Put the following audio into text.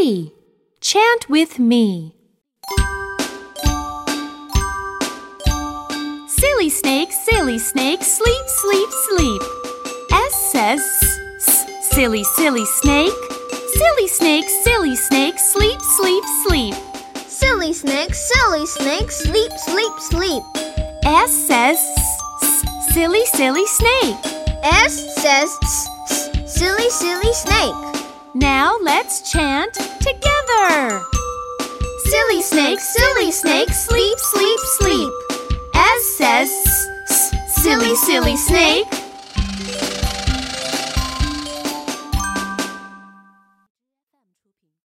three. Chant with me. Silly snake, silly snake, sleep, sleep, sleep. S says s, silly, silly snake. Silly snake, silly snake, sleep, sleep, sleep. Silly snake, silly snake, sleep, sleep, sleep. S says s, silly, silly snake. S says s, silly, silly snake. Now let's chant together. Silly snake, silly snake, sleep, sleep, sleep. S says silly, silly snake.